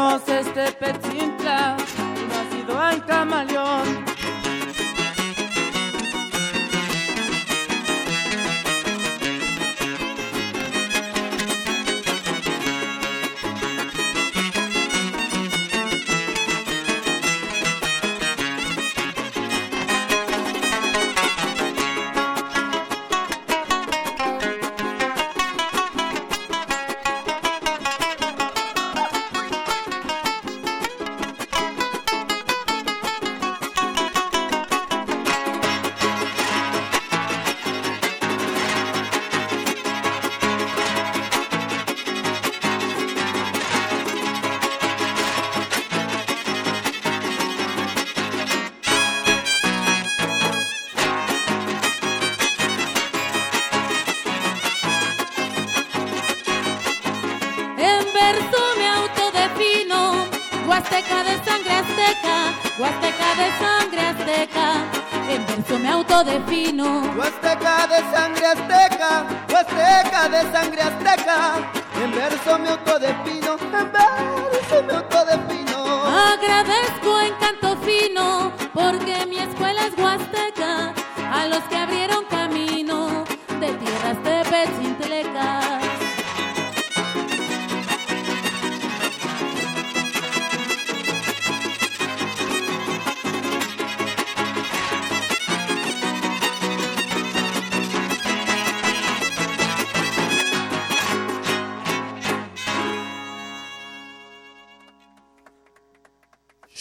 Somos este pechintla, nacido en camaleón.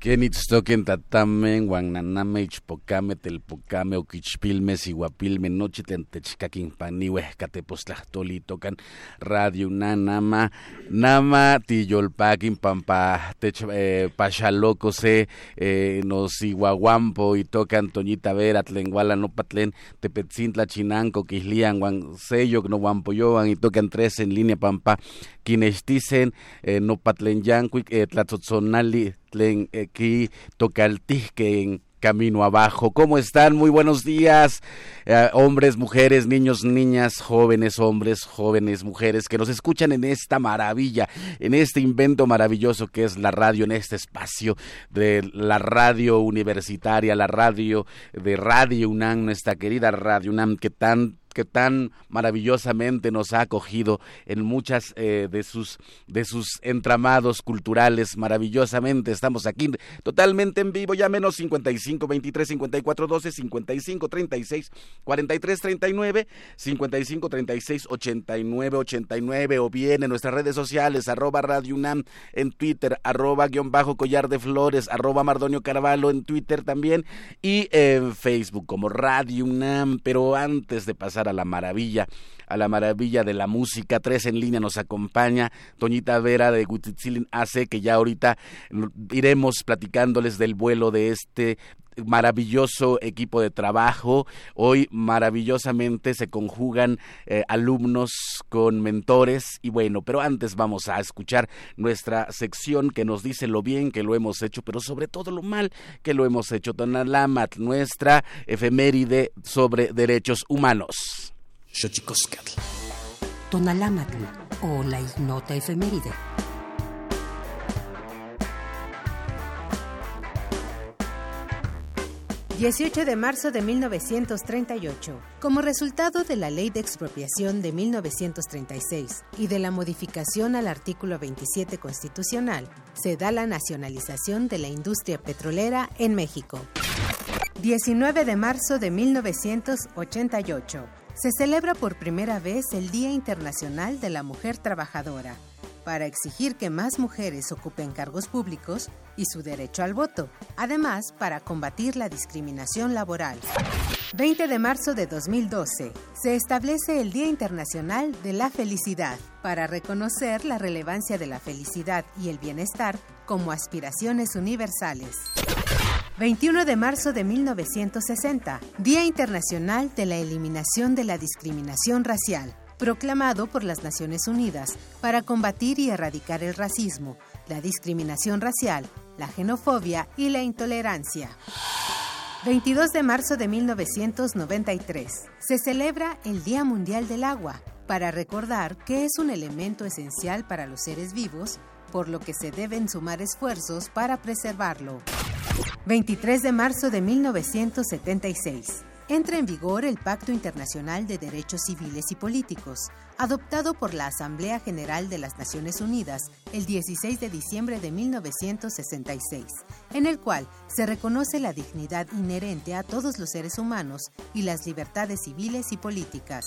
Kenitstoken tatamen, guananame, ichpocame, telpocame, oquichpilme, siguapilme, noche paniwe, catepostlahtoli, tocan radio nanama, nama, tiyolpaquin, pampa, eh, pachaloco, se, eh, nos iguaguampo, y tocan Toñita Vera, tlenguala, no patlen, tepetzintla, chinanco, quislian, guan, sello, no guampoyoan, y tocan tres en línea, pampa, quienes dicen, no patlen yancuic, eh, tlatzotzonali, tlen eh, ki tocaltihque en camino abajo. ¿Cómo están? Muy buenos días, eh, hombres, mujeres, niños, niñas, jóvenes, hombres, jóvenes, mujeres, que nos escuchan en esta maravilla, en este invento maravilloso que es la radio, en este espacio de la radio universitaria, la radio de Radio UNAM, nuestra querida Radio UNAM, que tan que tan maravillosamente nos ha acogido en muchas eh, de sus de sus entramados culturales maravillosamente. Estamos aquí totalmente en vivo ya menos 55 23 54 12 55 36 43 39 55 36 89 89 o bien en nuestras redes sociales arroba Radio UNAM en Twitter arroba guion bajo collar de flores arroba Mardonio Carvalho en Twitter también y en Facebook como Radio UNAM. Pero antes de pasar a la maravilla, a la maravilla de la música. Tres en línea nos acompaña Toñita Vera de Gutitzilin AC, que ya ahorita iremos platicándoles del vuelo de este maravilloso equipo de trabajo. Hoy maravillosamente se conjugan eh, alumnos con mentores y bueno, pero antes vamos a escuchar nuestra sección que nos dice lo bien que lo hemos hecho, pero sobre todo lo mal que lo hemos hecho. Tonalamat, nuestra efeméride sobre derechos humanos. Tonalamatl o la ignota efeméride. 18 de marzo de 1938. Como resultado de la Ley de Expropiación de 1936 y de la modificación al artículo 27 constitucional, se da la nacionalización de la industria petrolera en México. 19 de marzo de 1988. Se celebra por primera vez el Día Internacional de la Mujer Trabajadora para exigir que más mujeres ocupen cargos públicos y su derecho al voto, además para combatir la discriminación laboral. 20 de marzo de 2012 se establece el Día Internacional de la Felicidad para reconocer la relevancia de la felicidad y el bienestar como aspiraciones universales. 21 de marzo de 1960, Día Internacional de la Eliminación de la Discriminación Racial proclamado por las Naciones Unidas para combatir y erradicar el racismo, la discriminación racial, la xenofobia y la intolerancia. 22 de marzo de 1993 se celebra el Día Mundial del Agua para recordar que es un elemento esencial para los seres vivos, por lo que se deben sumar esfuerzos para preservarlo. 23 de marzo de 1976 entra en vigor el Pacto Internacional de Derechos Civiles y Políticos, adoptado por la Asamblea General de las Naciones Unidas el 16 de diciembre de 1966, en el cual se reconoce la dignidad inherente a todos los seres humanos y las libertades civiles y políticas.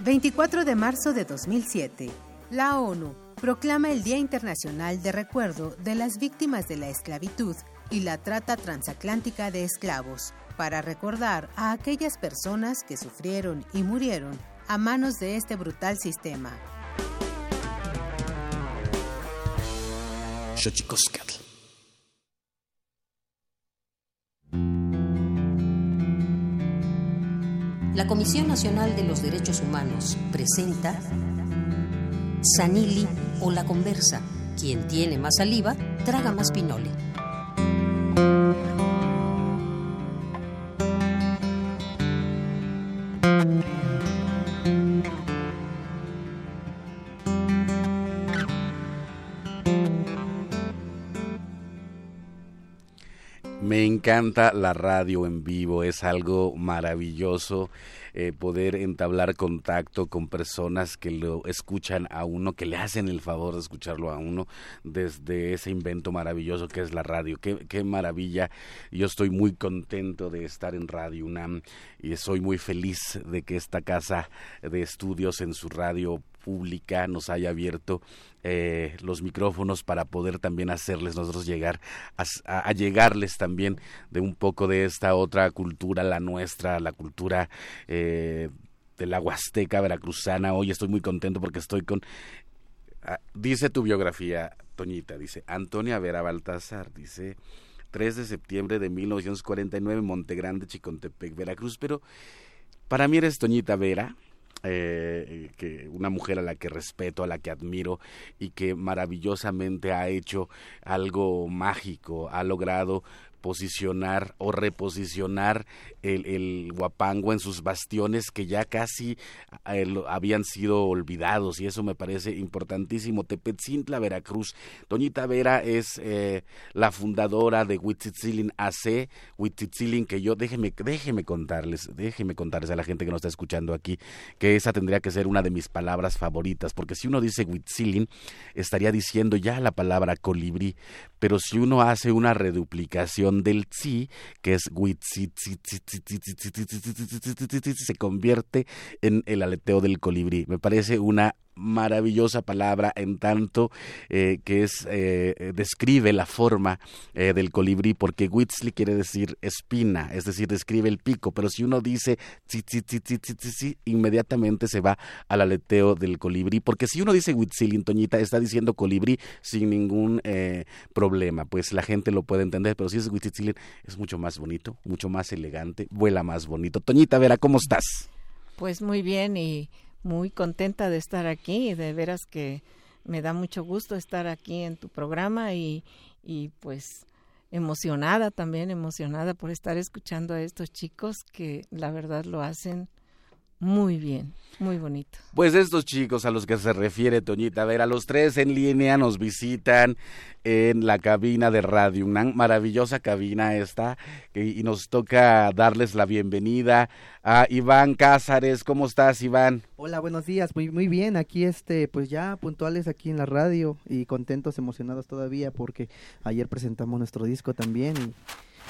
24 de marzo de 2007, la ONU proclama el Día Internacional de Recuerdo de las Víctimas de la Esclavitud y la Trata Transatlántica de Esclavos, para recordar a aquellas personas que sufrieron y murieron a manos de este brutal sistema. La Comisión Nacional de los Derechos Humanos presenta Sanili o la conversa. Quien tiene más saliva, traga más pinole. Encanta la radio en vivo, es algo maravilloso eh, poder entablar contacto con personas que lo escuchan a uno, que le hacen el favor de escucharlo a uno desde ese invento maravilloso que es la radio. Qué, qué maravilla. Yo estoy muy contento de estar en Radio UNAM y soy muy feliz de que esta casa de estudios en su radio pública nos haya abierto eh, los micrófonos para poder también hacerles nosotros llegar a, llegarles también de un poco de esta otra cultura, la nuestra, la cultura eh, de la Huasteca veracruzana. Hoy estoy muy contento porque estoy con ah, dice tu biografía, Toñita, dice Antonia Vera Baltasar, dice 3 de septiembre de 1949, Montegrande, Chicontepec, Veracruz, pero para mí eres Toñita Vera, eh, que una mujer a la que respeto, a la que admiro y que maravillosamente ha hecho algo mágico, ha logrado posicionar o reposicionar el, el guapango en sus bastiones que ya casi eh, habían sido olvidados y eso me parece importantísimo. Tepetzintla, Veracruz. Doñita Vera es eh, la fundadora de Huitzitzilin AC, Huitzitzilin que yo, déjeme, déjeme contarles, déjeme contarles a la gente que nos está escuchando aquí, que esa tendría que ser una de mis palabras favoritas, porque si uno dice Huitzilin, estaría diciendo ya la palabra colibrí, pero si uno hace una reduplicación del tzi, que es se convierte en el aleteo del colibrí. Me parece una maravillosa palabra en tanto eh, que es eh, describe la forma eh, del colibrí porque Witzli quiere decir espina es decir describe el pico pero si uno dice inmediatamente se va al aleteo del colibrí porque si uno dice Witzilin Toñita está diciendo colibrí sin ningún problema pues la gente lo puede entender pero si es Witzilin es mucho más bonito mucho más elegante vuela más bonito Toñita Vera ¿cómo estás? Pues muy bien y muy contenta de estar aquí, de veras que me da mucho gusto estar aquí en tu programa y, y pues emocionada también, emocionada por estar escuchando a estos chicos que la verdad lo hacen muy bien, muy bonito. Pues estos chicos a los que se refiere Toñita, a ver, a los tres en línea nos visitan en la cabina de radio, una maravillosa cabina esta, y nos toca darles la bienvenida a Iván Cázares. ¿Cómo estás, Iván? Hola, buenos días, muy, muy bien, aquí este, pues ya puntuales aquí en la radio y contentos, emocionados todavía porque ayer presentamos nuestro disco también y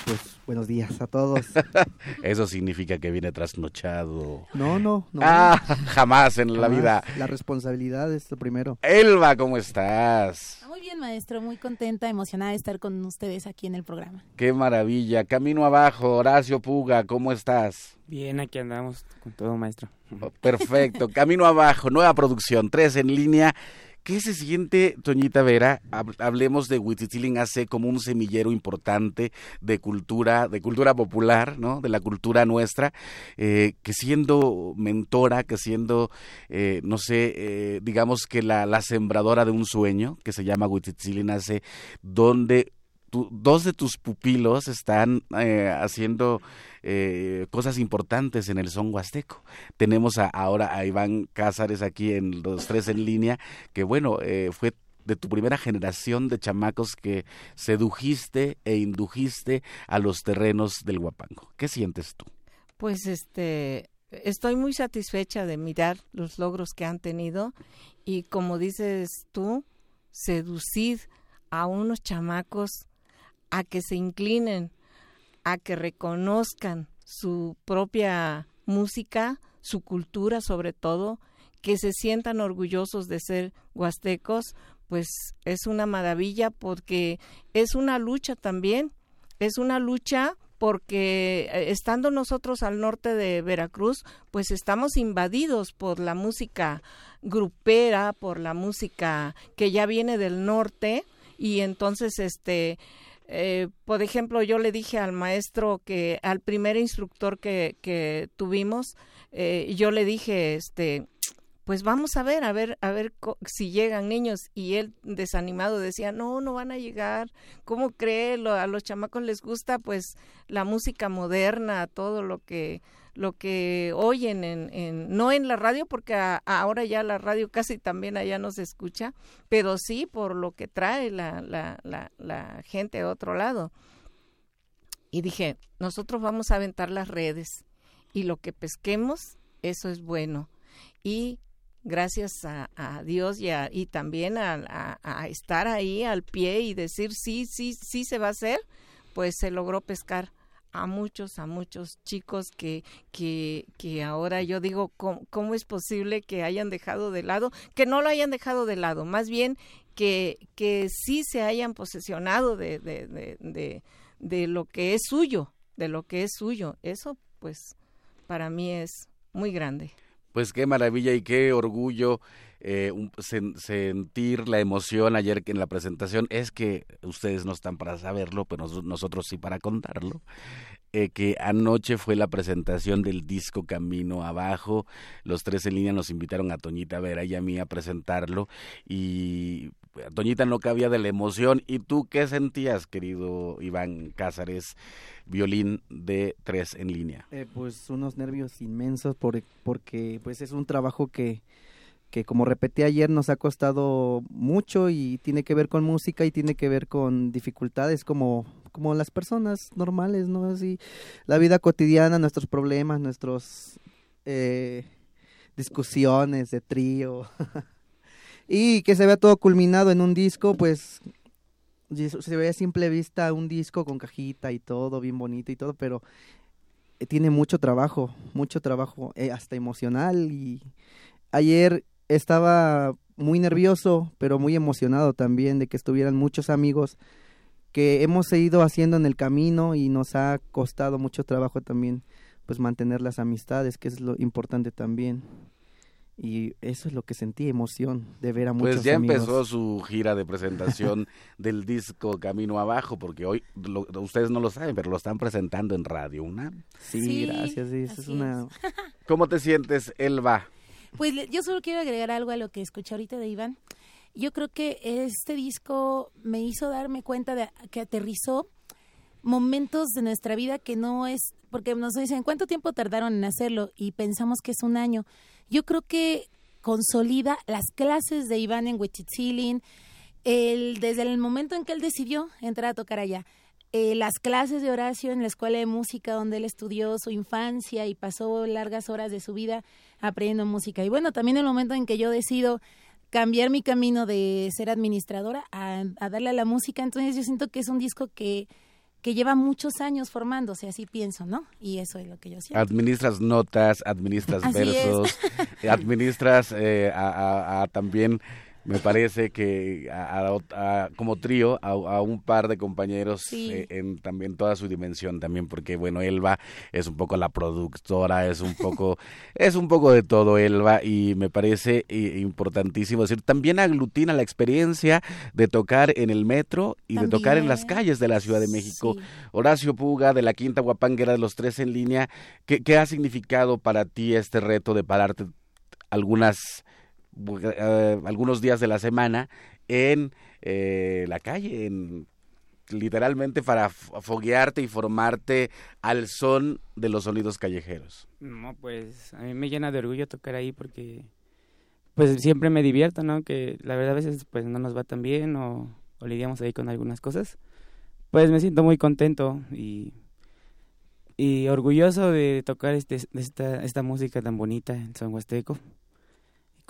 pues buenos días a todos. Eso significa que viene trasnochado. No, no, no. Ah, jamás en la vida. La responsabilidad es lo primero. Elba, ¿cómo estás? Ah, muy bien, maestro, muy contenta, emocionada de estar con ustedes aquí en el programa. Qué maravilla. Camino abajo, Horacio Puga, ¿cómo estás? Bien, aquí andamos con todo, maestro. Perfecto. Camino abajo, nueva producción, tres en línea. ¿Qué se siente, Toñita Vera? Hablemos de Huitzitzilin AC como un semillero importante de cultura, de cultura popular, ¿no? De la cultura nuestra, eh, que siendo mentora, que siendo, eh, no sé, eh, digamos que la, la, sembradora de un sueño, que se llama Huitzitzilin AC, donde dos de tus pupilos están haciendo eh, cosas importantes en el son huasteco. Tenemos ahora a Iván Cázares aquí en los tres en línea, que bueno, eh, fue de tu primera generación de chamacos que sedujiste e indujiste a los terrenos del Huapango. ¿Qué sientes tú? Pues este estoy muy satisfecha de mirar los logros que han tenido y como dices tú, seducir a unos chamacos a que se inclinen a que reconozcan su propia música, su cultura sobre todo, que se sientan orgullosos de ser huastecos, pues es una maravilla porque es una lucha también, es una lucha porque eh, estando nosotros al norte de Veracruz, pues estamos invadidos por la música grupera, por la música que ya viene del norte y entonces este eh, por ejemplo, yo le dije al maestro que, al primer instructor que, que tuvimos, eh, yo le dije, este, pues vamos a ver, a ver, a ver si llegan niños. Y él desanimado decía, no, no van a llegar. ¿Cómo cree? a los chamacos les gusta pues la música moderna, todo lo que lo que oyen en, no en la radio porque ahora ya la radio casi también allá no se escucha pero sí por lo que trae la, la, la, la gente de otro lado. Y dije nosotros vamos a aventar las redes y lo que pesquemos eso es bueno. Y gracias a, a Dios y, y también a, a, estar ahí al pie y decir sí, sí, sí se va a hacer, pues se logró pescar a muchos, a muchos chicos que, que, que ahora yo digo, ¿cómo, es posible que hayan dejado de lado? Que no lo hayan dejado de lado, más bien que, que sí se hayan posesionado de, de, de, de, lo que es suyo, de lo que es suyo. Eso, pues, para mí es muy grande. Pues qué maravilla y qué orgullo eh, sentir la emoción ayer en la presentación. Es que ustedes no están para saberlo, pero nosotros sí para contarlo. Eh, que anoche fue la presentación del disco Camino Abajo. Los tres en línea nos invitaron a Toñita Vera y a mí a presentarlo y Toñita no cabía de la emoción. ¿Y tú qué sentías, querido Iván Cázares, violín de tres en línea? Eh, pues unos nervios inmensos por, porque pues es un trabajo que, que como repetí ayer nos ha costado mucho y tiene que ver con música y tiene que ver con dificultades como como las personas normales, ¿no? Así la vida cotidiana, nuestros problemas, nuestros eh, discusiones de trío. y que se vea todo culminado en un disco, pues se ve a simple vista un disco con cajita y todo, bien bonito y todo, pero eh, tiene mucho trabajo, mucho trabajo, eh, hasta emocional. Y ayer estaba muy nervioso, pero muy emocionado también de que estuvieran muchos amigos que hemos ido haciendo en el camino y nos ha costado mucho trabajo también pues mantener las amistades, que es lo importante también y eso es lo que sentí, emoción de ver a muchos Pues ya empezó su gira de presentación del disco Camino Abajo, porque hoy ustedes no lo saben, pero lo están presentando en Radio una Sí, gracias, es una... ¿Cómo te sientes, Elba? Pues yo solo quiero agregar algo a lo que escuché ahorita de Iván. Yo creo que este disco me hizo darme cuenta de que aterrizó momentos de nuestra vida que no es, porque nos dicen, ¿cuánto tiempo tardaron en hacerlo? Y pensamos que es un año yo creo que consolida las clases de Iván en Huichitzilin, el, desde el momento en que él decidió entrar a tocar allá. Eh, las clases de Horacio en la escuela de música donde él estudió su infancia y pasó largas horas de su vida aprendiendo música. Y bueno, también el momento en que yo decido cambiar mi camino de ser administradora a, a darle a la música, entonces yo siento que es un disco que que lleva muchos años formándose, así pienso, ¿no? Y eso es lo que yo siento. Administras notas, administras versos, administras eh, a, también me parece que como trío a, un par de compañeros eh, en también toda su dimensión también porque bueno Elba es un poco la productora es un poco es un poco de todo Elba y me parece importantísimo decir también aglutina la experiencia de tocar en el metro y de tocar en las calles de la Ciudad de México. Horacio Puga de la Quinta Guapanguera de los tres en línea ¿qué, qué ha significado para ti este reto de pararte algunas eh, algunos días de la semana en eh, la calle, en literalmente para foguearte y formarte al son de los sonidos callejeros. No, pues a mí me llena de orgullo tocar ahí porque pues siempre me divierto, ¿no? Que la verdad a veces pues no nos va tan bien o, lidiamos ahí con algunas cosas. Pues me siento muy contento y, y orgulloso de tocar este, esta, esta música tan bonita en Son Huasteco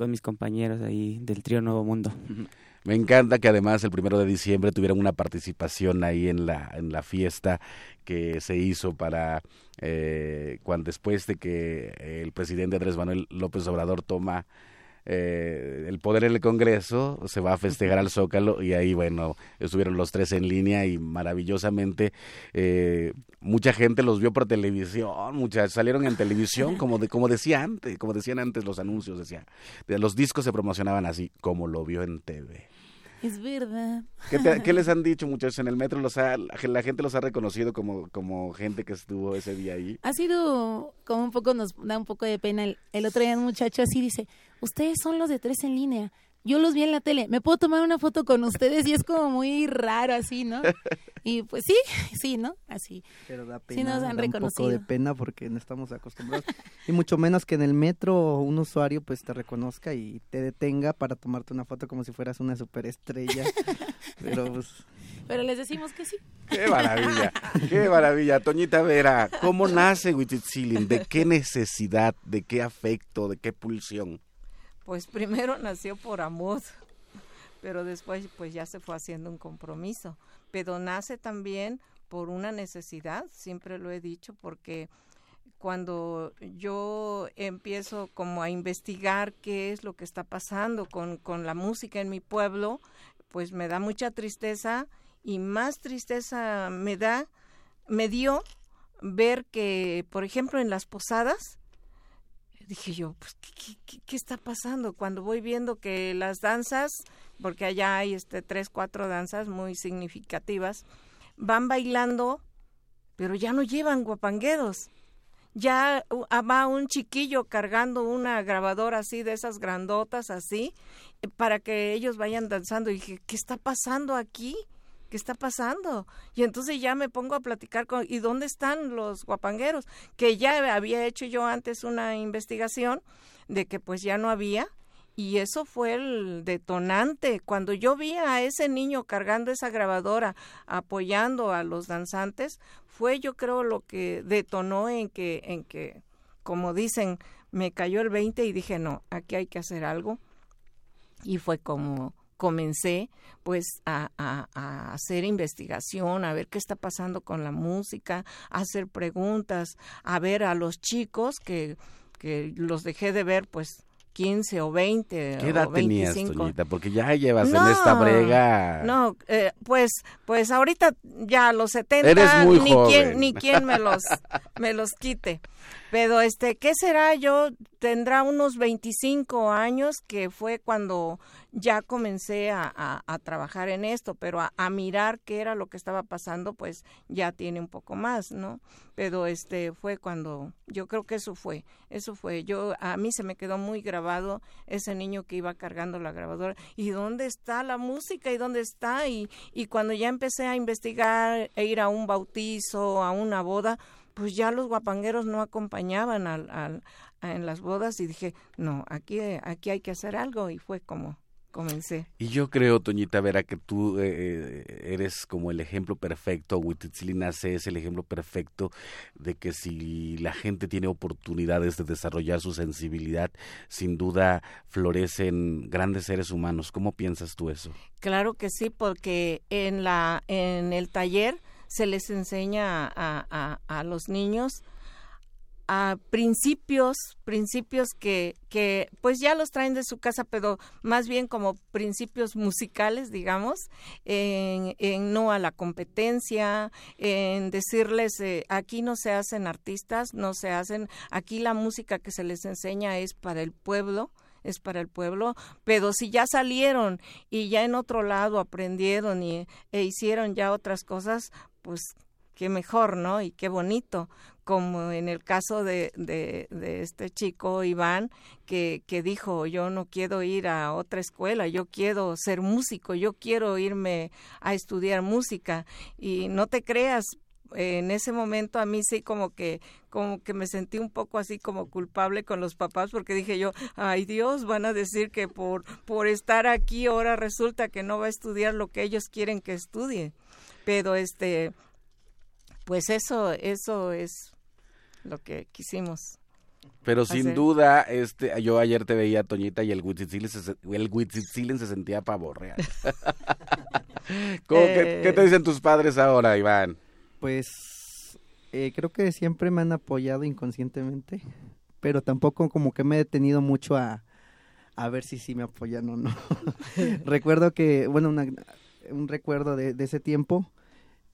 con mis compañeros ahí del trío Nuevo Mundo. Me encanta que además el primero de diciembre tuvieran una participación ahí en la, en la fiesta que se hizo para eh, cuando después de que el presidente Andrés Manuel López Obrador toma eh, el poder en el Congreso, se va a festejar al Zócalo y ahí, bueno, estuvieron los tres en línea y maravillosamente eh, mucha gente los vio por televisión, muchas salieron en televisión, como, de, como decía antes, como decían antes los anuncios, decía, los discos se promocionaban así, como lo vio en TV. Es verdad. ¿Qué, les han dicho, muchachos? En el metro los ha, la gente los ha reconocido como, como gente que estuvo ese día ahí. Ha sido como un poco, nos da un poco de pena. El, el otro día un muchacho así dice, ustedes son los de tres en línea yo los vi en la tele, ¿me puedo tomar una foto con ustedes? Y es como muy raro así, ¿no? Y pues sí, sí, ¿no? Así. Pero da pena, sí nos han reconocido. un poco de pena porque no estamos acostumbrados. y mucho menos que en el metro un usuario pues te reconozca y te detenga para tomarte una foto como si fueras una superestrella. Pero pues... Pero les decimos que sí. ¡Qué maravilla! ¡Qué maravilla! Toñita Vera, ¿cómo nace Huichitzilin? ¿De qué necesidad? ¿De qué afecto? ¿De qué pulsión? Pues primero nació por amor, pero después pues ya se fue haciendo un compromiso. Pero nace también por una necesidad, siempre lo he dicho, porque cuando yo empiezo como a investigar qué es lo que está pasando con, con la música en mi pueblo, pues me da mucha tristeza y más tristeza me da, me dio ver que, por ejemplo, en las posadas, dije yo, pues, ¿qué, está pasando? Cuando voy viendo que las danzas, porque allá hay este tres, cuatro danzas muy significativas, van bailando, pero ya no llevan guapangueros. Ya ah, va un chiquillo cargando una grabadora así de esas grandotas así para que ellos vayan danzando. Y dije, ¿qué está pasando aquí? ¿Qué está pasando? Y entonces ya me pongo a platicar con, ¿y dónde están los guapangueros? Que ya había hecho yo antes una investigación de que pues ya no había. Y eso fue el detonante. Cuando yo vi a ese niño cargando esa grabadora, apoyando a los danzantes, fue yo creo lo que detonó en que, en que, como dicen, me cayó el 20 y dije, no, aquí hay que hacer algo. Y fue como comencé pues a, a, hacer investigación, a ver qué está pasando con la música, a hacer preguntas, a ver a los chicos que, que los dejé de ver pues 15 o 20 ¿Qué edad o 25. tenías, Toñita? Porque ya llevas en esta brega. No, eh, pues pues ahorita ya a los 70 Eres muy ni quien ni quien me los me los quite. Pero este, ¿qué será? Yo tendrá unos 25 años que fue cuando ya comencé a, trabajar en esto, pero a, a, mirar qué era lo que estaba pasando, pues ya tiene un poco más, ¿no? Pero este fue cuando, yo creo que eso fue, eso fue. Yo a mí se me quedó muy grabado ese niño que iba cargando la grabadora y dónde está la música y dónde está y y cuando ya empecé a investigar e ir a un bautizo, a una boda, pues ya los guapangueros no acompañaban al, al, en las bodas y dije, no, aquí, aquí hay que hacer algo y fue como comencé. Y yo creo, Toñita Vera, que tú eh, eh, eres como el ejemplo perfecto, Huititzilina es el ejemplo perfecto de que si la gente tiene oportunidades de desarrollar su sensibilidad, sin duda florecen grandes seres humanos. ¿Cómo piensas tú eso? Claro que sí, porque en, la, en el taller se les enseña a, a, los niños a principios, principios que, que pues ya los traen de su casa, pero más bien como principios musicales, digamos, en, en no a la competencia, en decirles, eh, aquí no se hacen artistas, no se hacen, aquí la música que se les enseña es para el pueblo, es para el pueblo, pero si ya salieron y ya en otro lado aprendieron y, e hicieron ya otras cosas, pues qué mejor, ¿no? Y qué bonito, como en el caso de, de, de, este chico Iván, que, que dijo, yo no quiero ir a otra escuela, yo quiero ser músico, yo quiero irme a estudiar música. Y no te creas, en ese momento a mí sí como que como que me sentí un poco así como culpable con los papás porque dije yo, ay Dios, van a decir que por por estar aquí ahora resulta que no va a estudiar lo que ellos quieren que estudie. Pero este pues eso eso es lo que quisimos. Pero sin duda, este, yo ayer te veía, Toñita, y el Huitzitzilin se, el se sentía pavor real. ¿Qué te eh. dicen tus padres ahora, Iván? Pues eh, creo que siempre me han apoyado inconscientemente, pero tampoco como que me he detenido mucho a, a ver si sí me apoyan o no. recuerdo que, bueno, un recuerdo de, de, ese tiempo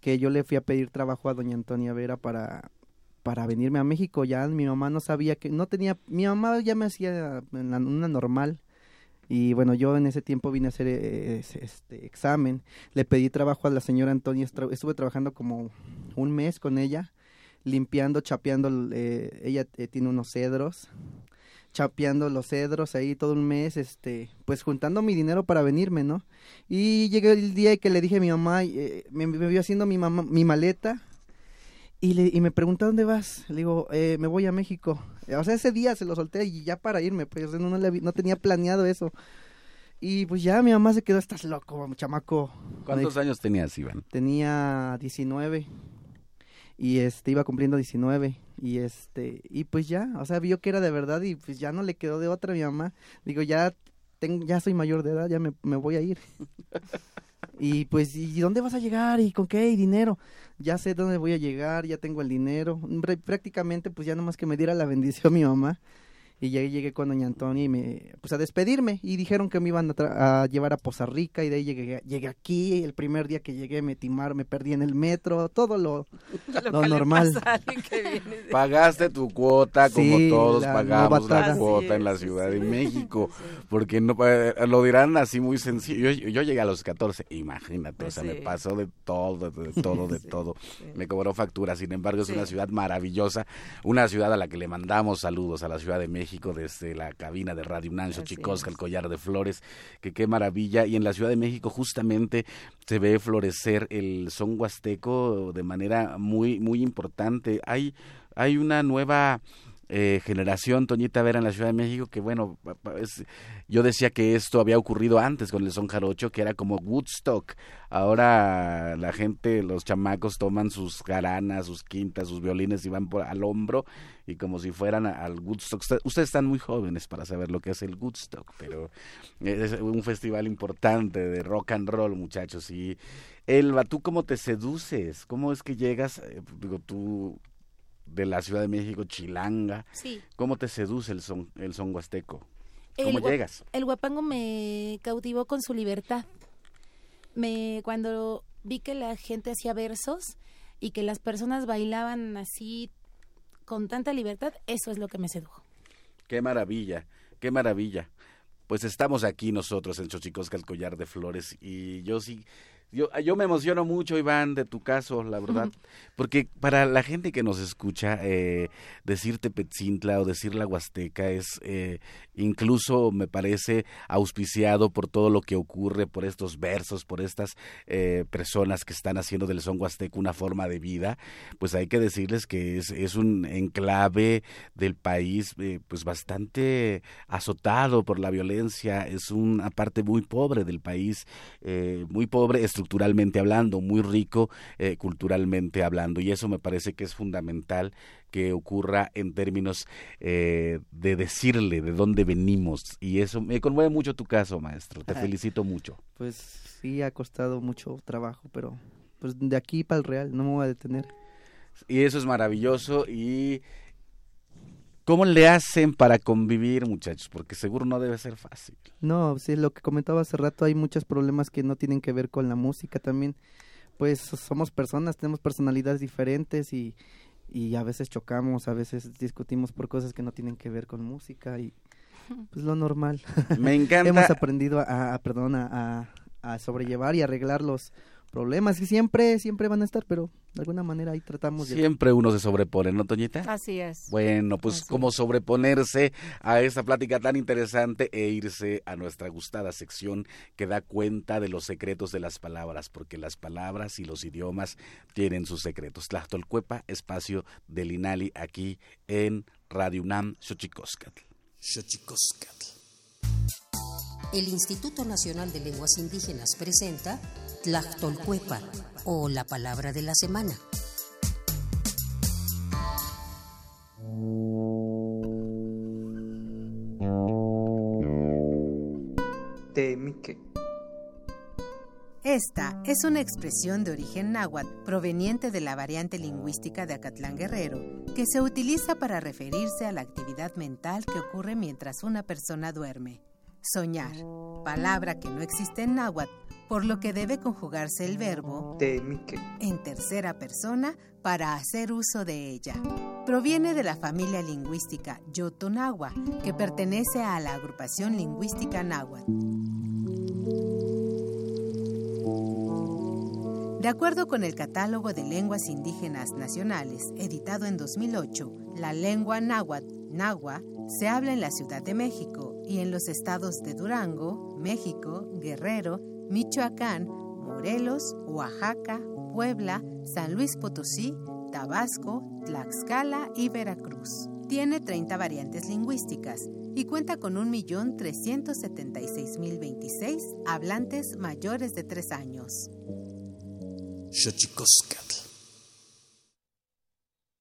que yo le fui a pedir trabajo a doña Antonia Vera para, para venirme a México. Ya mi mamá no sabía que, no tenía, mi mamá ya me hacía una normal y bueno, yo en ese tiempo vine a hacer eh, este examen. Le pedí trabajo a la señora Antonia. Estuve trabajando como un mes con ella, limpiando, chapeando. Eh, ella eh, tiene unos cedros, chapeando los cedros ahí todo un mes, este, pues juntando mi dinero para venirme, ¿no? Y llegué el día que le dije a mi mamá, me, me vio haciendo mi, mamá, mi maleta y, le, y me pregunta, ¿dónde vas? Le digo, eh, me voy a México. O sea, ese día se lo solté y ya para irme, pues no, no, no tenía planeado eso. Y pues ya mi mamá se quedó, estás loco, chamaco. ¿Cuántos años tenías, Iván? Tenía 19 y este iba cumpliendo 19 y este y pues ya, o sea, vio que era de verdad y pues ya no le quedó de otra a mi mamá. Digo, ya tengo ya soy mayor de edad, ya me, me voy a ir. y pues ¿y dónde vas a llegar y con qué y dinero? ya sé dónde voy a llegar, ya tengo el dinero. Prácticamente, pues ya nomás que me diera la bendición mi mamá y ya llegué con doña Antonia y me pues a despedirme. Y dijeron que me iban a, llevar a Poza Rica y de ahí llegué, llegué aquí. El primer día que llegué me timaron me perdí en el metro todo lo, lo, normal. pagaste tu cuota como todos pagamos la cuota en la Ciudad de México porque no eh, lo dirán así muy sencillo. Yo, llegué a los 14 imagínate o sea me pasó de todo de todo de todo. me cobró factura sin embargo es una ciudad maravillosa una ciudad a la que le mandamos saludos a la Ciudad de México México desde la cabina de Radio Nancio Chicosca, el collar de flores, que qué maravilla. Y en la Ciudad de México justamente se ve florecer el son huasteco de manera muy, muy importante. Hay, hay una nueva eh, generación Toñita Vera en la Ciudad de México, que bueno, yo decía que esto había ocurrido antes con el son jarocho, que era como Woodstock. Ahora la gente, los chamacos toman sus garanas, sus quintas, sus violines y van por, al hombro y como si fueran al Woodstock. Ustedes están muy jóvenes para saber lo que es el Woodstock, pero es un festival importante de rock and roll, muchachos. Y Elba, ¿tú cómo te seduces? ¿Cómo es que llegas? Eh, digo, tú de la Ciudad de México, Chilanga. Sí. ¿Cómo te seduce el son, el son huasteco? ¿Cómo llegas? El guapango me cautivó con su libertad. Me cuando vi que la gente hacía versos y que las personas bailaban así con tanta libertad, eso es lo que me sedujo. Qué maravilla, qué maravilla. Pues estamos aquí nosotros en Xochicosca, el collar de flores, y yo sí yo, yo me emociono mucho, Iván, de tu caso, la verdad, porque para la gente que nos escucha, eh, decir Tepetzintla o decir la Huasteca es eh, incluso, me parece, auspiciado por todo lo que ocurre, por estos versos, por estas eh, personas que están haciendo del son huasteco una forma de vida, pues hay que decirles que es, es un enclave del país eh, pues bastante azotado por la violencia, es una parte muy pobre del país, eh, muy pobre estructuralmente hablando, muy rico eh, culturalmente hablando. Y eso me parece que es fundamental que ocurra en términos eh, de decirle de dónde venimos. Y eso me conmueve mucho tu caso, maestro. Te felicito mucho. Pues sí, ha costado mucho trabajo, pero pues de aquí para el real no me voy a detener. Y eso es maravilloso y... ¿Cómo le hacen para convivir, muchachos? Porque seguro no debe ser fácil. No, sí, lo que comentaba hace rato, hay muchos problemas que no tienen que ver con la música también. Pues somos personas, tenemos personalidades diferentes y, y a veces chocamos, a veces discutimos por cosas que no tienen que ver con música y pues lo normal. Me encanta. Hemos aprendido a, a perdón, a, a sobrellevar y arreglar los, problemas que siempre, siempre van a estar, pero de alguna manera ahí tratamos de... Siempre uno se sobrepone, ¿no, Toñita? Así es. Bueno, pues como sobreponerse a esta plática tan interesante e irse a nuestra gustada sección que da cuenta de los secretos de las palabras, porque las palabras y los idiomas tienen sus secretos. Tlachtolcuepa, espacio del Inali, aquí en Radio UNAM, Xochicóscatl. Xochicóscatl. El Instituto Nacional de Lenguas Indígenas presenta Tlachtolcuepa o la palabra de la semana. Temique. Esta es una expresión de origen náhuatl proveniente de la variante lingüística de Acatlán Guerrero, que se utiliza para referirse a la actividad mental que ocurre mientras una persona duerme. Soñar, palabra que no existe en náhuatl, por lo que debe conjugarse el verbo Temique en tercera persona para hacer uso de ella. Proviene de la familia lingüística Yotonagua, que pertenece a la agrupación lingüística náhuatl. De acuerdo con el Catálogo de Lenguas Indígenas Nacionales, editado en 2008, la lengua náhuatl, nahua, se habla en la Ciudad de México y en los estados de Durango, México, Guerrero, Michoacán, Morelos, Oaxaca, Puebla, San Luis Potosí, Tabasco, Tlaxcala y Veracruz. Tiene 30 variantes lingüísticas y cuenta con 1.376.026 hablantes mayores de 3 años.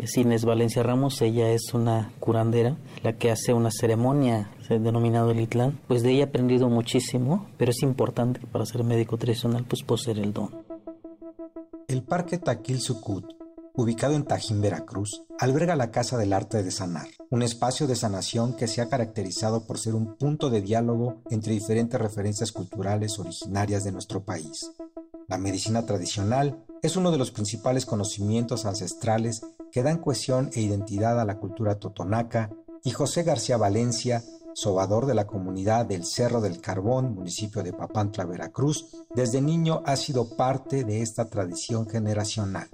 Es Inés Valencia Ramos, ella es una curandera, la que hace una ceremonia denominado el Itlán. Pues de ella he aprendido muchísimo, pero es importante para ser médico tradicional pues poseer el don. El Parque Taquil Sucut, ubicado en Tajín, Veracruz, alberga la Casa del Arte de Sanar, un espacio de sanación que se ha caracterizado por ser un punto de diálogo entre diferentes referencias culturales originarias de nuestro país. La medicina tradicional es uno de los principales conocimientos ancestrales que dan cohesión e identidad a la cultura totonaca y José García Valencia, sobador de la comunidad del Cerro del Carbón, municipio de Papantla, Veracruz, desde niño ha sido parte de esta tradición generacional.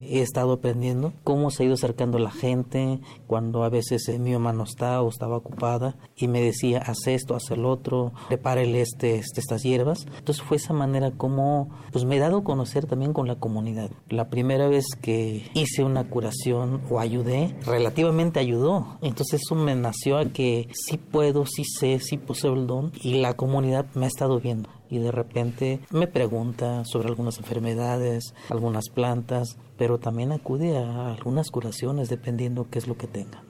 He estado aprendiendo cómo se ha ido acercando la gente cuando a veces mi mamá no está o estaba ocupada y me decía haz esto, haz el otro, prepárele este, este, estas hierbas. Entonces fue esa manera como pues me he dado a conocer también con la comunidad. La primera vez que hice una curación o ayudé, relativamente ayudó. Entonces eso me nació a que sí puedo, sí sé, sí poseo el don y la comunidad me ha estado viendo y de repente me pregunta sobre algunas enfermedades, algunas plantas, pero también acude a algunas curaciones dependiendo qué es lo que tenga.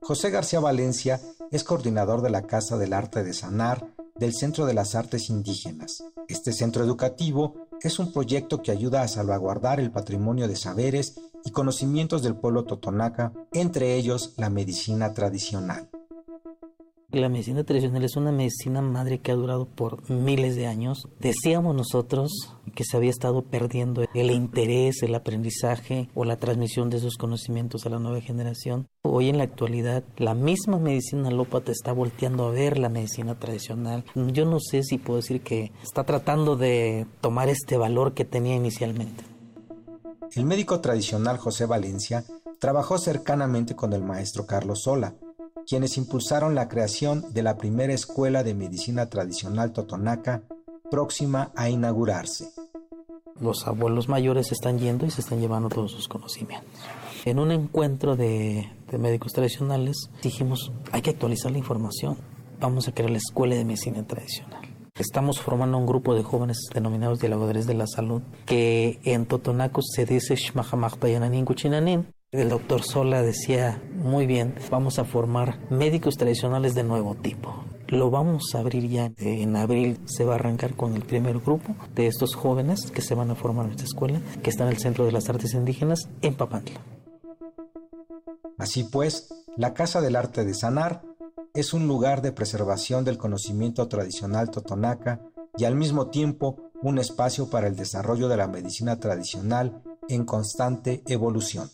José García Valencia es coordinador de la Casa del Arte de Sanar del Centro de las Artes Indígenas. Este centro educativo es un proyecto que ayuda a salvaguardar el patrimonio de saberes y conocimientos del pueblo totonaca, entre ellos la medicina tradicional. La medicina tradicional es una medicina madre que ha durado por miles de años. Decíamos nosotros que se había estado perdiendo el interés, el aprendizaje o la transmisión de esos conocimientos a la nueva generación. Hoy en la actualidad la misma medicina alópata está volteando a ver la medicina tradicional. Yo no sé si puedo decir que está tratando de tomar este valor que tenía inicialmente. El médico tradicional José Valencia trabajó cercanamente con el maestro Carlos Sola quienes impulsaron la creación de la primera escuela de medicina tradicional totonaca próxima a inaugurarse. Los abuelos mayores están yendo y se están llevando todos sus conocimientos. En un encuentro de, médicos tradicionales dijimos, hay que actualizar la información, vamos a crear la escuela de medicina tradicional. Estamos formando un grupo de jóvenes denominados dialogadores de la salud que en Totonaco se dice el doctor Sola decía muy bien, vamos a formar médicos tradicionales de nuevo tipo. Lo vamos a abrir ya en abril, se va a arrancar con el primer grupo de estos jóvenes que se van a formar en esta escuela, que está en el Centro de las Artes Indígenas en Papantla. Así pues, la Casa del Arte de Sanar es un lugar de preservación del conocimiento tradicional totonaca y al mismo tiempo un espacio para el desarrollo de la medicina tradicional en constante evolución.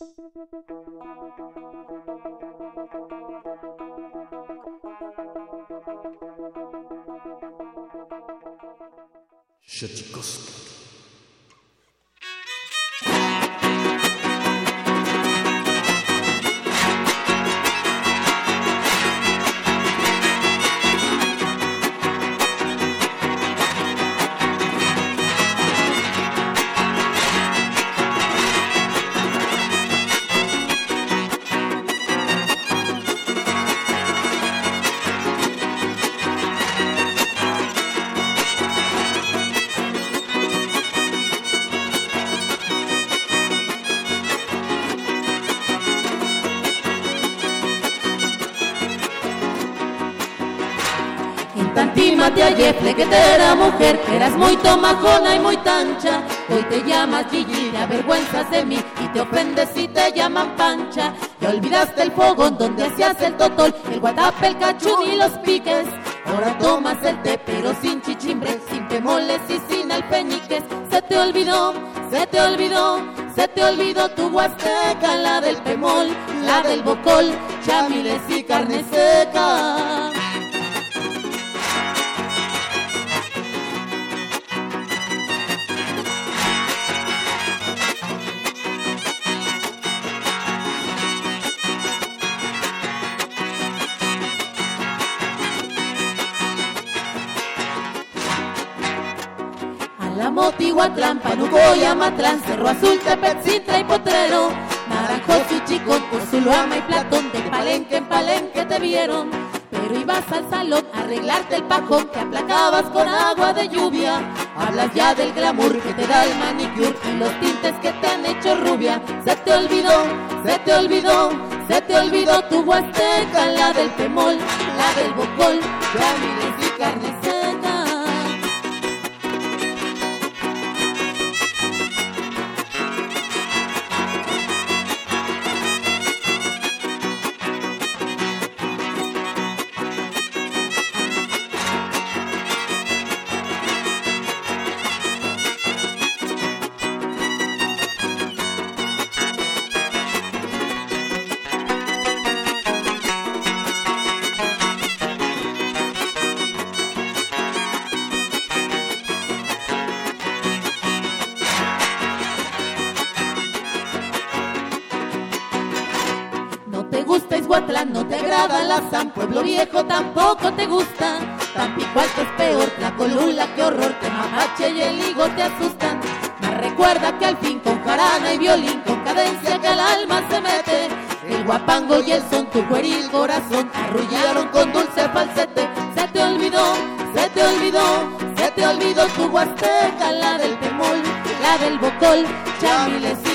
Motihuatlán, Panuco y Amatlán, Cerro Azul, Tepet, Sintra y Potrero, Naranjos y Chicón, Ama y Platón, de palenque en palenque te vieron. Pero ibas al salón a arreglarte el pajón que aplacabas con agua de lluvia. Hablas ya del glamour que te da el manicure y los tintes que te han hecho rubia. Se te olvidó, se te olvidó, se te olvidó tu huasteca, la del temol, la del bocol, ya y carne Tampoco te gusta. Tampico es peor, la colula, qué horror, que mapache y el higo te asustan. Me recuerda que al fin con jarana y violín, con cadencia que al alma se mete. El guapango y el son, tu pueril corazón, arrullaron con dulce falsete. Se te olvidó, se te olvidó, se te olvidó tu huasteca, la del temol, la del bocol, chamiles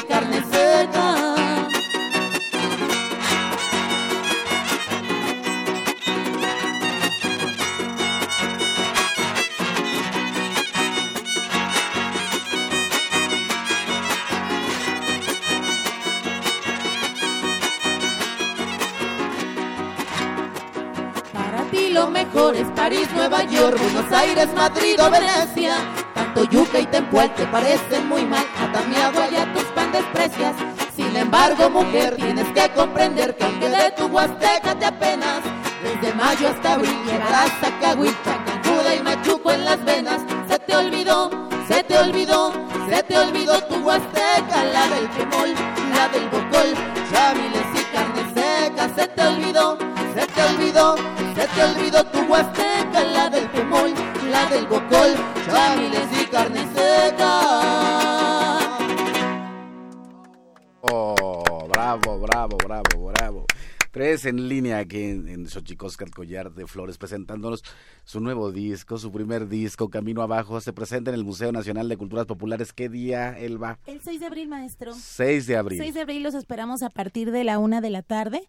Buenos Aires, Madrid o Venecia. Tanto yuca y tempuel te parecen muy mal, hasta mi agua ya tus pan desprecias. Sin embargo, mujer, tienes que comprender que aunque de tu huasteca te apenas, desde mayo hasta abril llegarás a Cahuita, Cancuda y Machuco en las venas. Se te olvidó, se te olvidó, se te olvidó tu huasteca, la del quemol, la del bocol, chaviles y carne seca. Se te olvidó, se te olvidó se te olvidó tu huasteca, Bocol, chamiles y carne seca. Oh, bravo, bravo, bravo, bravo. Tres en línea aquí en, en Xochicosca, collar de flores, presentándonos su nuevo disco, su primer disco, Camino Abajo. Se presenta en el Museo Nacional de Culturas Populares. ¿Qué día, Elba? El 6 de abril, maestro. 6 de abril. 6 de abril los esperamos a partir de la una de la tarde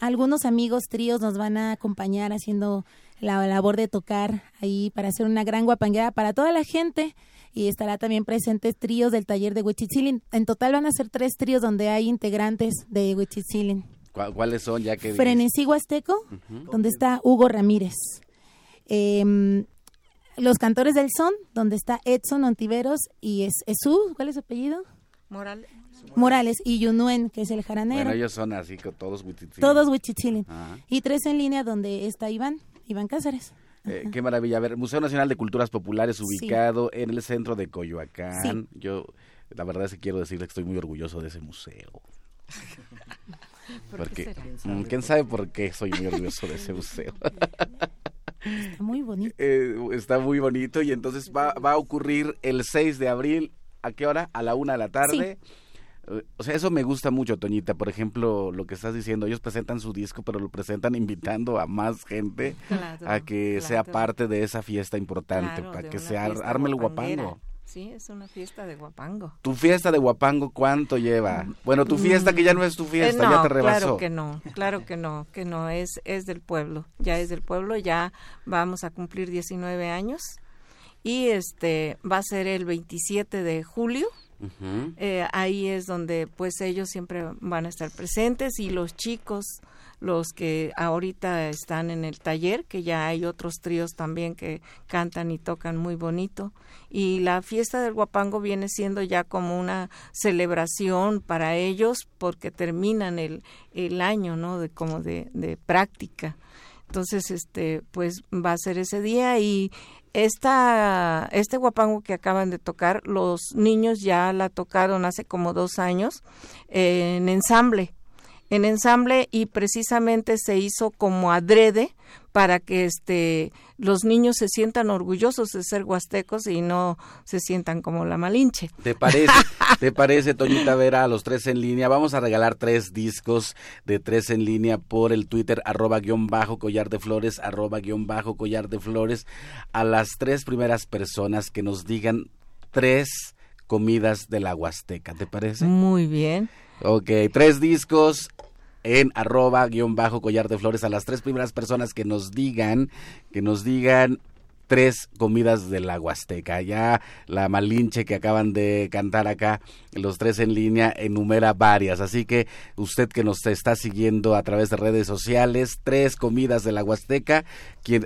algunos amigos tríos nos van a acompañar haciendo la labor de tocar ahí para hacer una gran guapangueada para toda la gente y estará también presentes tríos del taller de Huichitzilin. En total van a ser tres tríos donde hay integrantes de Huichitzilin. ¿Cuáles son? Ya que Frenesí Huasteco, donde está Hugo Ramírez. Em, los Cantores del Son, donde está Edson Ontiveros y es Esú, ¿cuál es su apellido? Morales. Morales y Yunuen, que es el jaranero. Bueno, ellos son así, todos huichichilin. Todos huichichilin. Y tres en línea donde está Iván, Iván Cáceres. Eh, qué maravilla. A ver, Museo Nacional de Culturas Populares ubicado en el centro de Coyoacán. Yo, la verdad es que quiero decirle que estoy muy orgulloso de ese museo. Porque, mm, ¿quién sabe por qué soy muy orgulloso de ese museo? Está muy bonito. Eh, está muy bonito y entonces va, va a ocurrir el 6 de abril. ¿A qué hora? A la una de la tarde. O sea, eso me gusta mucho, Toñita. Por ejemplo, lo que estás diciendo, ellos presentan su disco, pero lo presentan invitando a más gente a que sea parte de esa fiesta importante, para que se arme el guapango. Sí, es una fiesta de guapango. ¿Tu fiesta de guapango cuánto lleva? Bueno, tu fiesta que ya no es tu fiesta, eh, ya te rebasó. Claro que no, claro que no, que no, es, es del pueblo, ya es del pueblo, ya vamos a cumplir 19 años y este va a ser el 27 de julio eh, ahí es donde pues ellos siempre van a estar presentes y los chicos los que ahorita están en el taller, que ya hay otros tríos también que cantan y tocan muy bonito. Y la fiesta del guapango viene siendo ya como una celebración para ellos porque terminan el, el año, ¿no? De, como de, de práctica. Entonces, este, pues va a ser ese día y esta, este guapango que acaban de tocar, los niños ya la tocaron hace como dos años en ensamble, en ensamble y precisamente se hizo como adrede para que este los niños se sientan orgullosos de ser huastecos y no se sientan como la malinche. ¿Te parece, ¿te parece, Toñita Vera, a los tres en línea? Vamos a regalar tres discos de tres en línea por el Twitter, arroba guion bajo collar de flores, arroba guion bajo collar de flores, a las tres primeras personas que nos digan tres comidas de la Huasteca, ¿te parece? Muy bien. Ok, tres discos en arroba guion bajo collar de flores a las tres primeras personas que nos digan, que nos digan tres comidas de la Huasteca. Ya la Malinche que acaban de cantar acá, los tres en línea, enumera varias. Así que usted que nos está siguiendo a través de redes sociales, tres comidas de la Huasteca,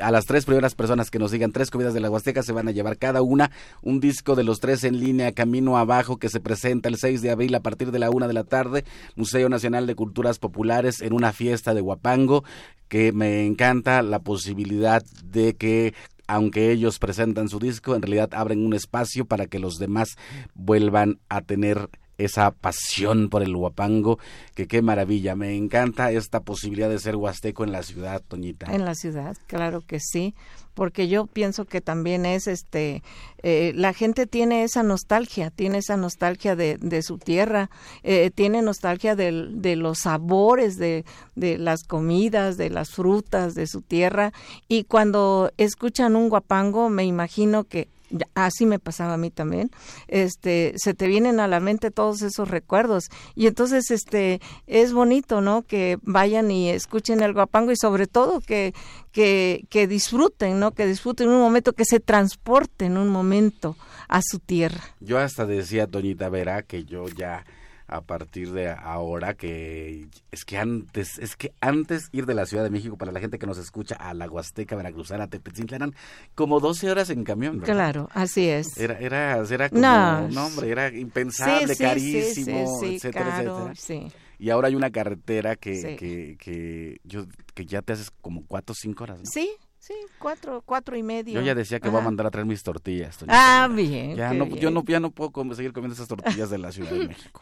a las tres primeras personas que nos digan tres comidas de la Huasteca se van a llevar cada una un disco de los tres en línea, Camino Abajo, que se presenta el 6 de abril a partir de la una de la tarde, Museo Nacional de Culturas Populares, en una fiesta de Huapango que me encanta la posibilidad de que aunque ellos presentan su disco, en realidad abren un espacio para que los demás vuelvan a tener esa pasión por el huapango, que qué maravilla, me encanta esta posibilidad de ser huasteco en la ciudad, Toñita. En la ciudad, claro que sí, porque yo pienso que también es este eh, la gente tiene esa nostalgia tiene esa nostalgia de, de su tierra eh, tiene nostalgia de, los sabores de las comidas de las frutas de su tierra y cuando escuchan un guapango me imagino que así me pasaba a mí también, este, se te vienen a la mente todos esos recuerdos y entonces este es bonito, ¿no? Que vayan y escuchen el guapango y sobre todo que que que disfruten, ¿no? Que disfruten un momento, que se transporten un momento a su tierra. Yo hasta decía Toñita Vera que yo ya a partir de ahora que es que antes es que antes ir de la Ciudad de México para la gente que nos escucha a la Huasteca Veracruzana Tepetzintla eran como 12 horas en camión ¿verdad? claro así es era era era como no, hombre era impensable sí, sí, carísimo sí, etcétera caro, etcétera sí. y ahora hay una carretera que, que, que yo que ya te haces como cuatro o cinco horas ¿no? sí sí cuatro cuatro y medio. Yo ya decía que voy a Ajá. mandar a traer mis tortillas ah bien ya no, bien. yo no ya no puedo seguir comiendo esas tortillas de la Ciudad de México.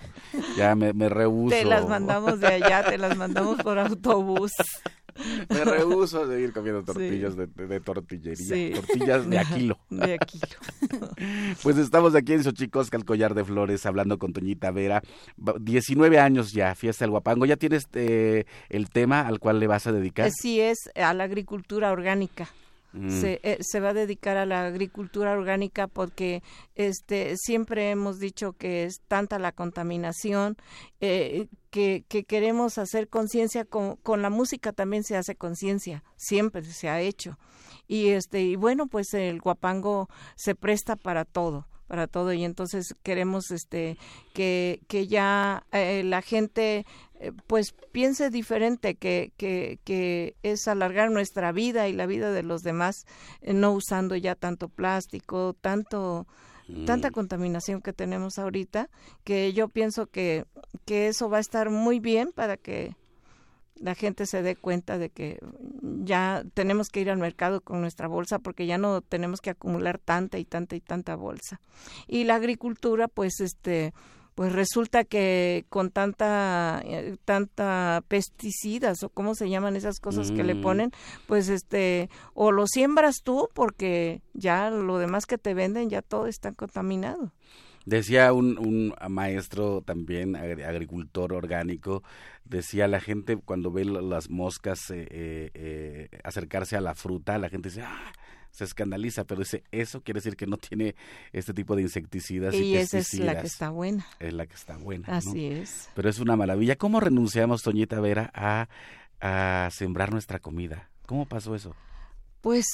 Ya me, me rehuso te las mandamos de allá te las mandamos por autobús Me rehuso a seguir comiendo tortillas de, de- de tortillería, Sí. tortillas de a kilo. de Pues estamos aquí en Xochicosca, el collar de flores, hablando con Toñita Vera. Va- 19 años ya, fiesta del Guapango. ¿Ya tienes eh, el tema al cual le vas a dedicar? Así es, a la agricultura orgánica. Mm. Se, eh, se va a dedicar a la agricultura orgánica porque este siempre hemos dicho que es tanta la contaminación eh, que, que queremos hacer conciencia con, con la música también se hace conciencia siempre se ha hecho y este y bueno pues el guapango se presta para todo para todo y entonces queremos este que, que ya eh, la gente pues piense diferente que, que, que es alargar nuestra vida y la vida de los demás eh, no usando ya tanto plástico tanto tanta contaminación que tenemos ahorita que yo pienso que, que eso va a estar muy bien para que la gente se dé cuenta de que ya tenemos que ir al mercado con nuestra bolsa porque ya no tenemos que acumular tanta y tanta y tanta bolsa. Y la agricultura, pues, este, pues resulta que con tanta eh, tanta pesticidas o cómo se llaman esas cosas que le Mm. ponen, pues este o lo siembras tú porque ya lo demás que te venden ya todo está contaminado. Decía un, un maestro también, agri- agricultor orgánico, decía la gente cuando ve las moscas eh, eh, eh, acercarse a la fruta, la gente dice, ah, se escandaliza, pero dice, eso quiere decir que no tiene este tipo de insecticidas y, Y esa es la que pesticidas". está buena. Es la que está buena. ¿no? Así es. Pero es una maravilla. ¿Cómo renunciamos, Toñita Vera, a, a sembrar nuestra comida? ¿Cómo pasó eso? Pues,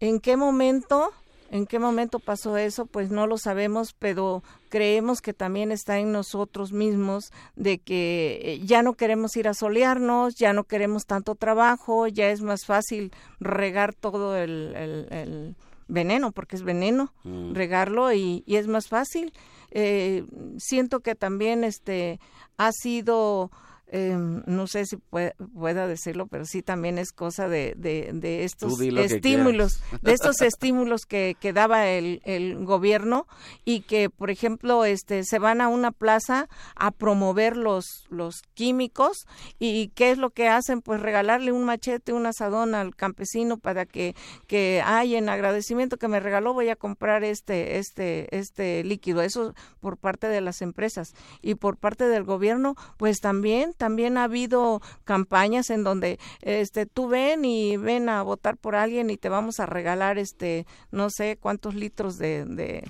¿en qué momento? ¿En qué momento pasó eso? Pues no lo sabemos, pero creemos que también está en nosotros mismos de que eh, ya no queremos ir a solearnos, ya no queremos tanto trabajo, ya es más fácil regar todo el, el- el veneno, porque es veneno, Mm. regarlo y, y es más fácil. Eh, siento que también este ha sido eh, no sé si pue- pueda decirlo, pero sí también es cosa de, de, de estos estímulos, de estos estímulos que, que daba el, el gobierno y que, por ejemplo, este se van a una plaza a promover los, los químicos y qué es lo que hacen, pues regalarle un machete, un asadón al campesino para que, que ay, en agradecimiento que me regaló voy a comprar este, este, este líquido. Eso por parte de las empresas. Y por parte del gobierno, pues también, también ha habido campañas en donde este tú ven y ven a votar por alguien y te vamos a regalar este no sé cuántos litros de, de,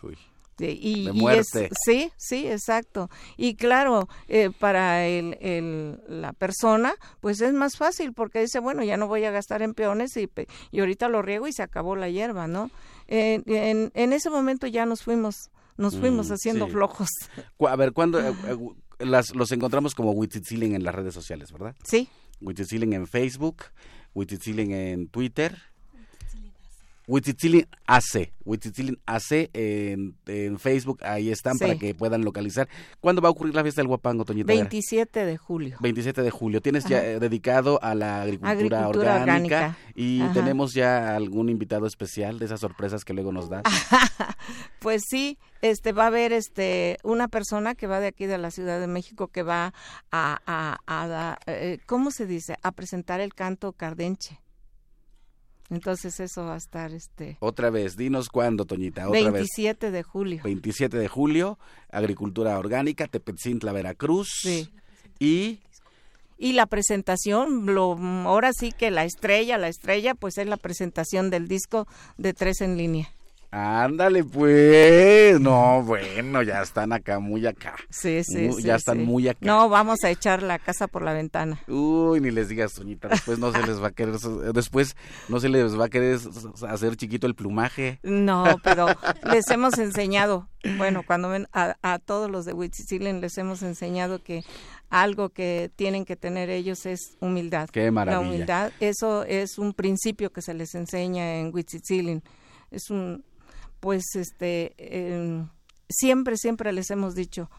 de- y, De y muerte. es- sí, sí, exacto. Y claro, eh, para el, el- la persona, pues es más fácil porque dice, bueno, ya no voy a gastar en peones y, y ahorita lo riego y se acabó la hierba, ¿no? En, en, en ese momento ya nos fuimos, nos fuimos Mm, haciendo sí. flojos. A ver, ¿cuándo eh, eh, las, los encontramos como Witzitzilin en las redes sociales, verdad? Sí. Witzitzilin en Facebook, Witzitzilin en Twitter. Huitzitzilin AC, Huitzitzilin AC en, en, Facebook, ahí están para que puedan localizar. ¿Cuándo va a ocurrir la fiesta del Guapango, Toñita? 27 de julio. 27 de julio. Tienes ya eh, dedicado a la agricultura, orgánica, y tenemos ya algún invitado especial de esas sorpresas que luego nos das. pues sí, este va a haber este una persona que va de aquí de la Ciudad de México que va a, a, a, eh, ¿cómo se dice? A presentar el canto cardenche. Entonces eso va a estar este Otra vez, dinos cuándo, Toñita, otra 27 de julio. 27 de julio, Agricultura Orgánica, Tepetzintla, Veracruz. Sí. Y y la presentación, lo, ahora sí que la estrella, la estrella, pues es la presentación del disco de Tres en Línea. Ándale, pues. No, bueno, ya están acá, muy acá. Sí, sí, sí. Ya están muy acá. No, vamos a echar la casa por la ventana. Uy, ni les digas, Toñita. Después no se les va a querer, después no se les va a querer hacer chiquito el plumaje. No, pero les hemos enseñado, bueno, cuando ven a, a todos los de Huitzilen les hemos enseñado que algo que tienen que tener ellos es humildad. Qué maravilla. La humildad, eso es un principio que se les enseña en Huitzilen. Es un, pues este em, siempre siempre les hemos dicho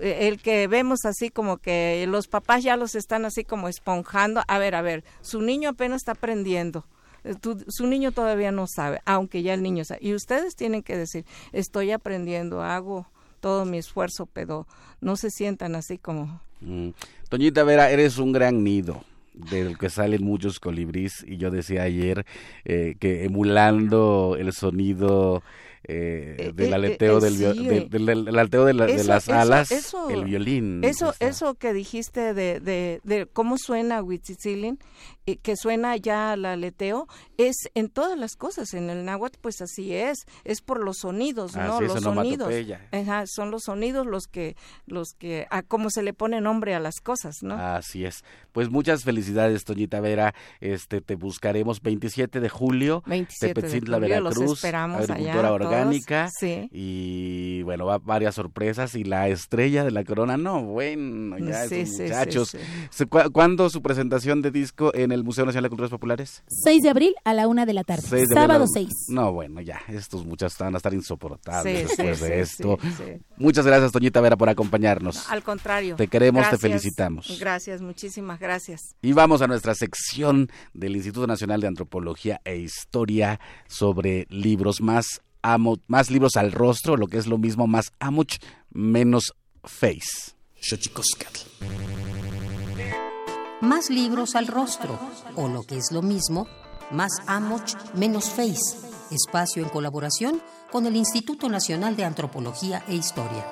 eh, el que vemos así como que los papás ya los están así como esponjando a ver a ver su niño apenas está aprendiendo eh, su niño todavía no sabe aunque ya el niño sabe y ustedes tienen que decir estoy aprendiendo hago todo mi esfuerzo pero no se sientan así como mm. Toñita Vera eres un gran nido del que salen muchos colibríes y yo decía ayer eh, que emulando el sonido eh, eh, del aleteo del, del, aleteo de, las alas el violín eso eso que dijiste de, de, cómo suena Huitzilin que suena ya al aleteo es en todas las cosas en el náhuatl pues así es es por los sonidos no los sonidos. Son los sonidos los que los que a cómo se le pone nombre a las cosas no así es. Pues muchas felicidades Toñita Vera. Este te buscaremos 27 de julio. 27 de julio, Veracruz los esperamos agricultura orgánica. Sí. y bueno va varias sorpresas y la estrella de la corona no bueno ya esos muchachos. ¿cuándo su presentación de disco en el Museo Nacional de Culturas Populares 6 de abril a la una de la tarde. Sábado 6. No, bueno, ya, estos muchachos van a estar insoportables después de esto. Muchas gracias, Toñita Vera, por acompañarnos. Al contrario. Te queremos, te felicitamos. Gracias, muchísimas gracias. Y vamos a nuestra sección del Instituto Nacional de Antropología e Historia sobre libros más amo, más libros al rostro, lo que es lo mismo, más amuch, menos face. Más libros al rostro, o lo que es lo mismo, más Amoch, menos Face, espacio en colaboración con el Instituto Nacional de Antropología e Historia.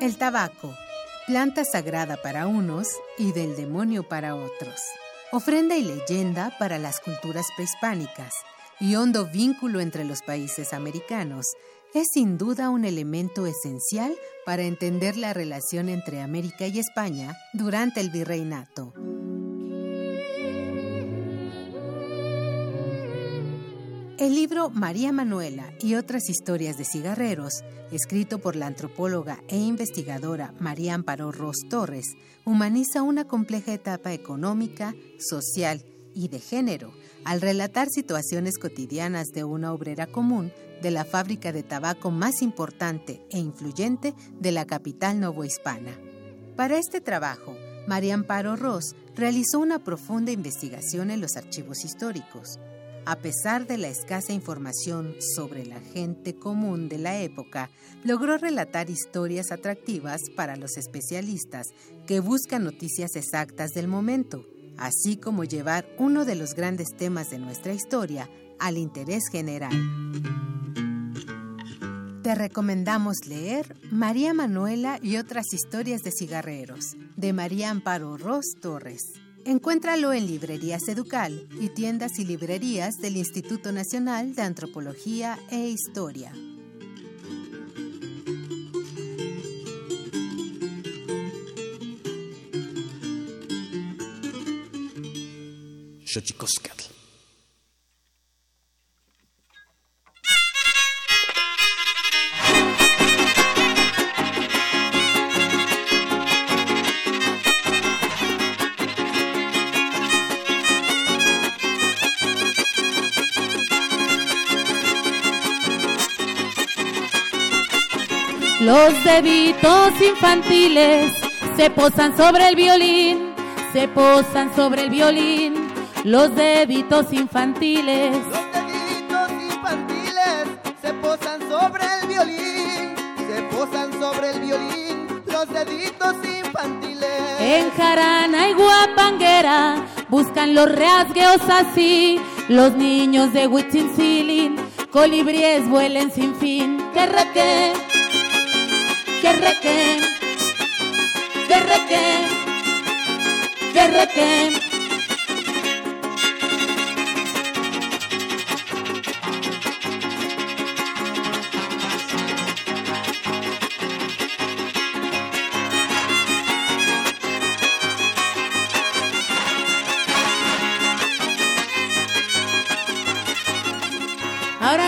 El tabaco, planta sagrada para unos y del demonio para otros. Ofrenda y leyenda para las culturas prehispánicas y hondo vínculo entre los países americanos, es sin duda un elemento esencial para entender la relación entre América y España durante el virreinato. El libro María Manuela y otras historias de cigarreros, escrito por la antropóloga e investigadora María Amparo Ross Torres, humaniza una compleja etapa económica, social y de género al relatar situaciones cotidianas de una obrera común de la fábrica de tabaco más importante e influyente de la capital novohispana. Para este trabajo, María Amparo Ross realizó una profunda investigación en los archivos históricos. A pesar de la escasa información sobre la gente común de la época, logró relatar historias atractivas para los especialistas que buscan noticias exactas del momento así como llevar uno de los grandes temas de nuestra historia al interés general. Te recomendamos leer María Manuela y otras historias de cigarreros, de María Amparo Ross Torres. Encuéntralo en librerías Educal y tiendas y librerías del Instituto Nacional de Antropología e Historia. Deditos infantiles se posan sobre el violín, se posan sobre el violín. Los deditos infantiles. Los deditos infantiles se posan sobre el violín, se posan sobre el violín. Los deditos infantiles. En jarana y guapanguera buscan los rasgueos así. Los niños de Huitzincilin, colibríes vuelen sin fin. Que que reque, que reque, que reque.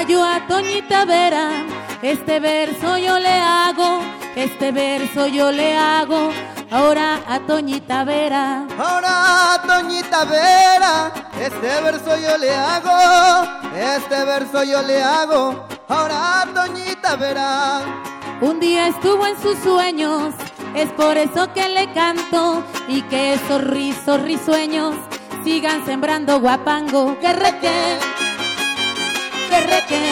yo a Toñita Vera, este verso yo le hago, este verso yo le hago, ahora a Toñita Vera. Ahora a Toñita Vera, este verso yo le hago, este verso yo le hago, ahora a Toñita Vera. Un día estuvo en sus sueños, es por eso que le canto y que esos rizos risueños sigan sembrando guapango. Que reque que reque,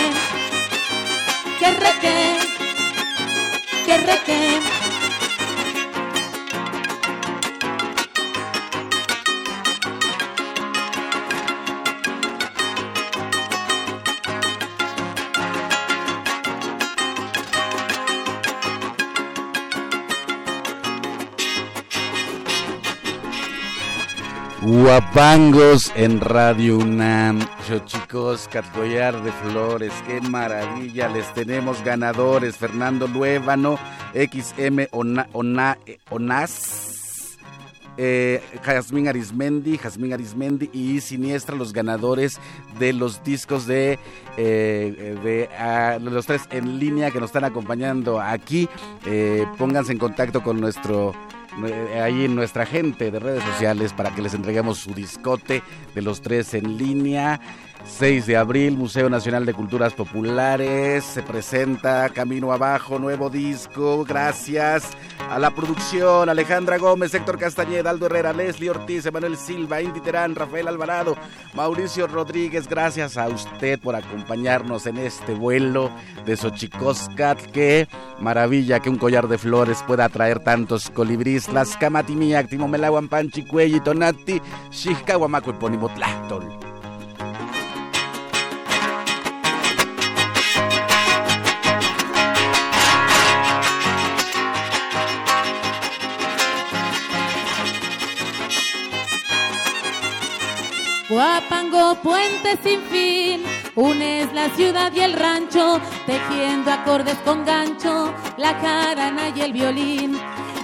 que reque, que reque. Guapangos en Radio UNAM. Yo chicos, Catgoyar de Flores, qué maravilla. Les tenemos ganadores. Fernando Luévano, XM Ona, Ona, Onas. Eh, Jazmín Arismendi, Jazmín Arismendi y Siniestra, los ganadores de los discos de, eh, ah, los tres en línea que nos están acompañando aquí. Eh, pónganse en contacto con nuestro eh, ahí en nuestra gente de redes sociales para que les entreguemos su discote de los tres en línea. 6 de abril, Museo Nacional de Culturas Populares, se presenta Camino Abajo, nuevo disco, gracias a la producción, Alejandra Gómez, Héctor Castañeda, Aldo Herrera, Leslie Ortiz, Emanuel Silva, Indy Terán, Rafael Alvarado, Mauricio Rodríguez, gracias a usted por acompañarnos en este vuelo de Xochicoscat, que maravilla que un collar de flores pueda atraer tantos colibríes, las camatimiac, timomelaguan panchi, cuelli, tonati, xihcahuamaco y ponimotlahtol. Guapango, puente sin fin, unes la ciudad y el rancho, tejiendo acordes con gancho, la jarana y el violín.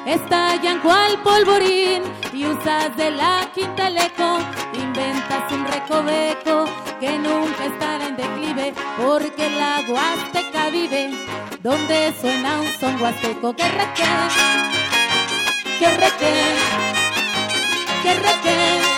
Estallan cual polvorín y usas de la quinta el inventas un recoveco que nunca estará en declive, porque la Huasteca vive, donde suena un son huasteco que reque, que reque, que reque.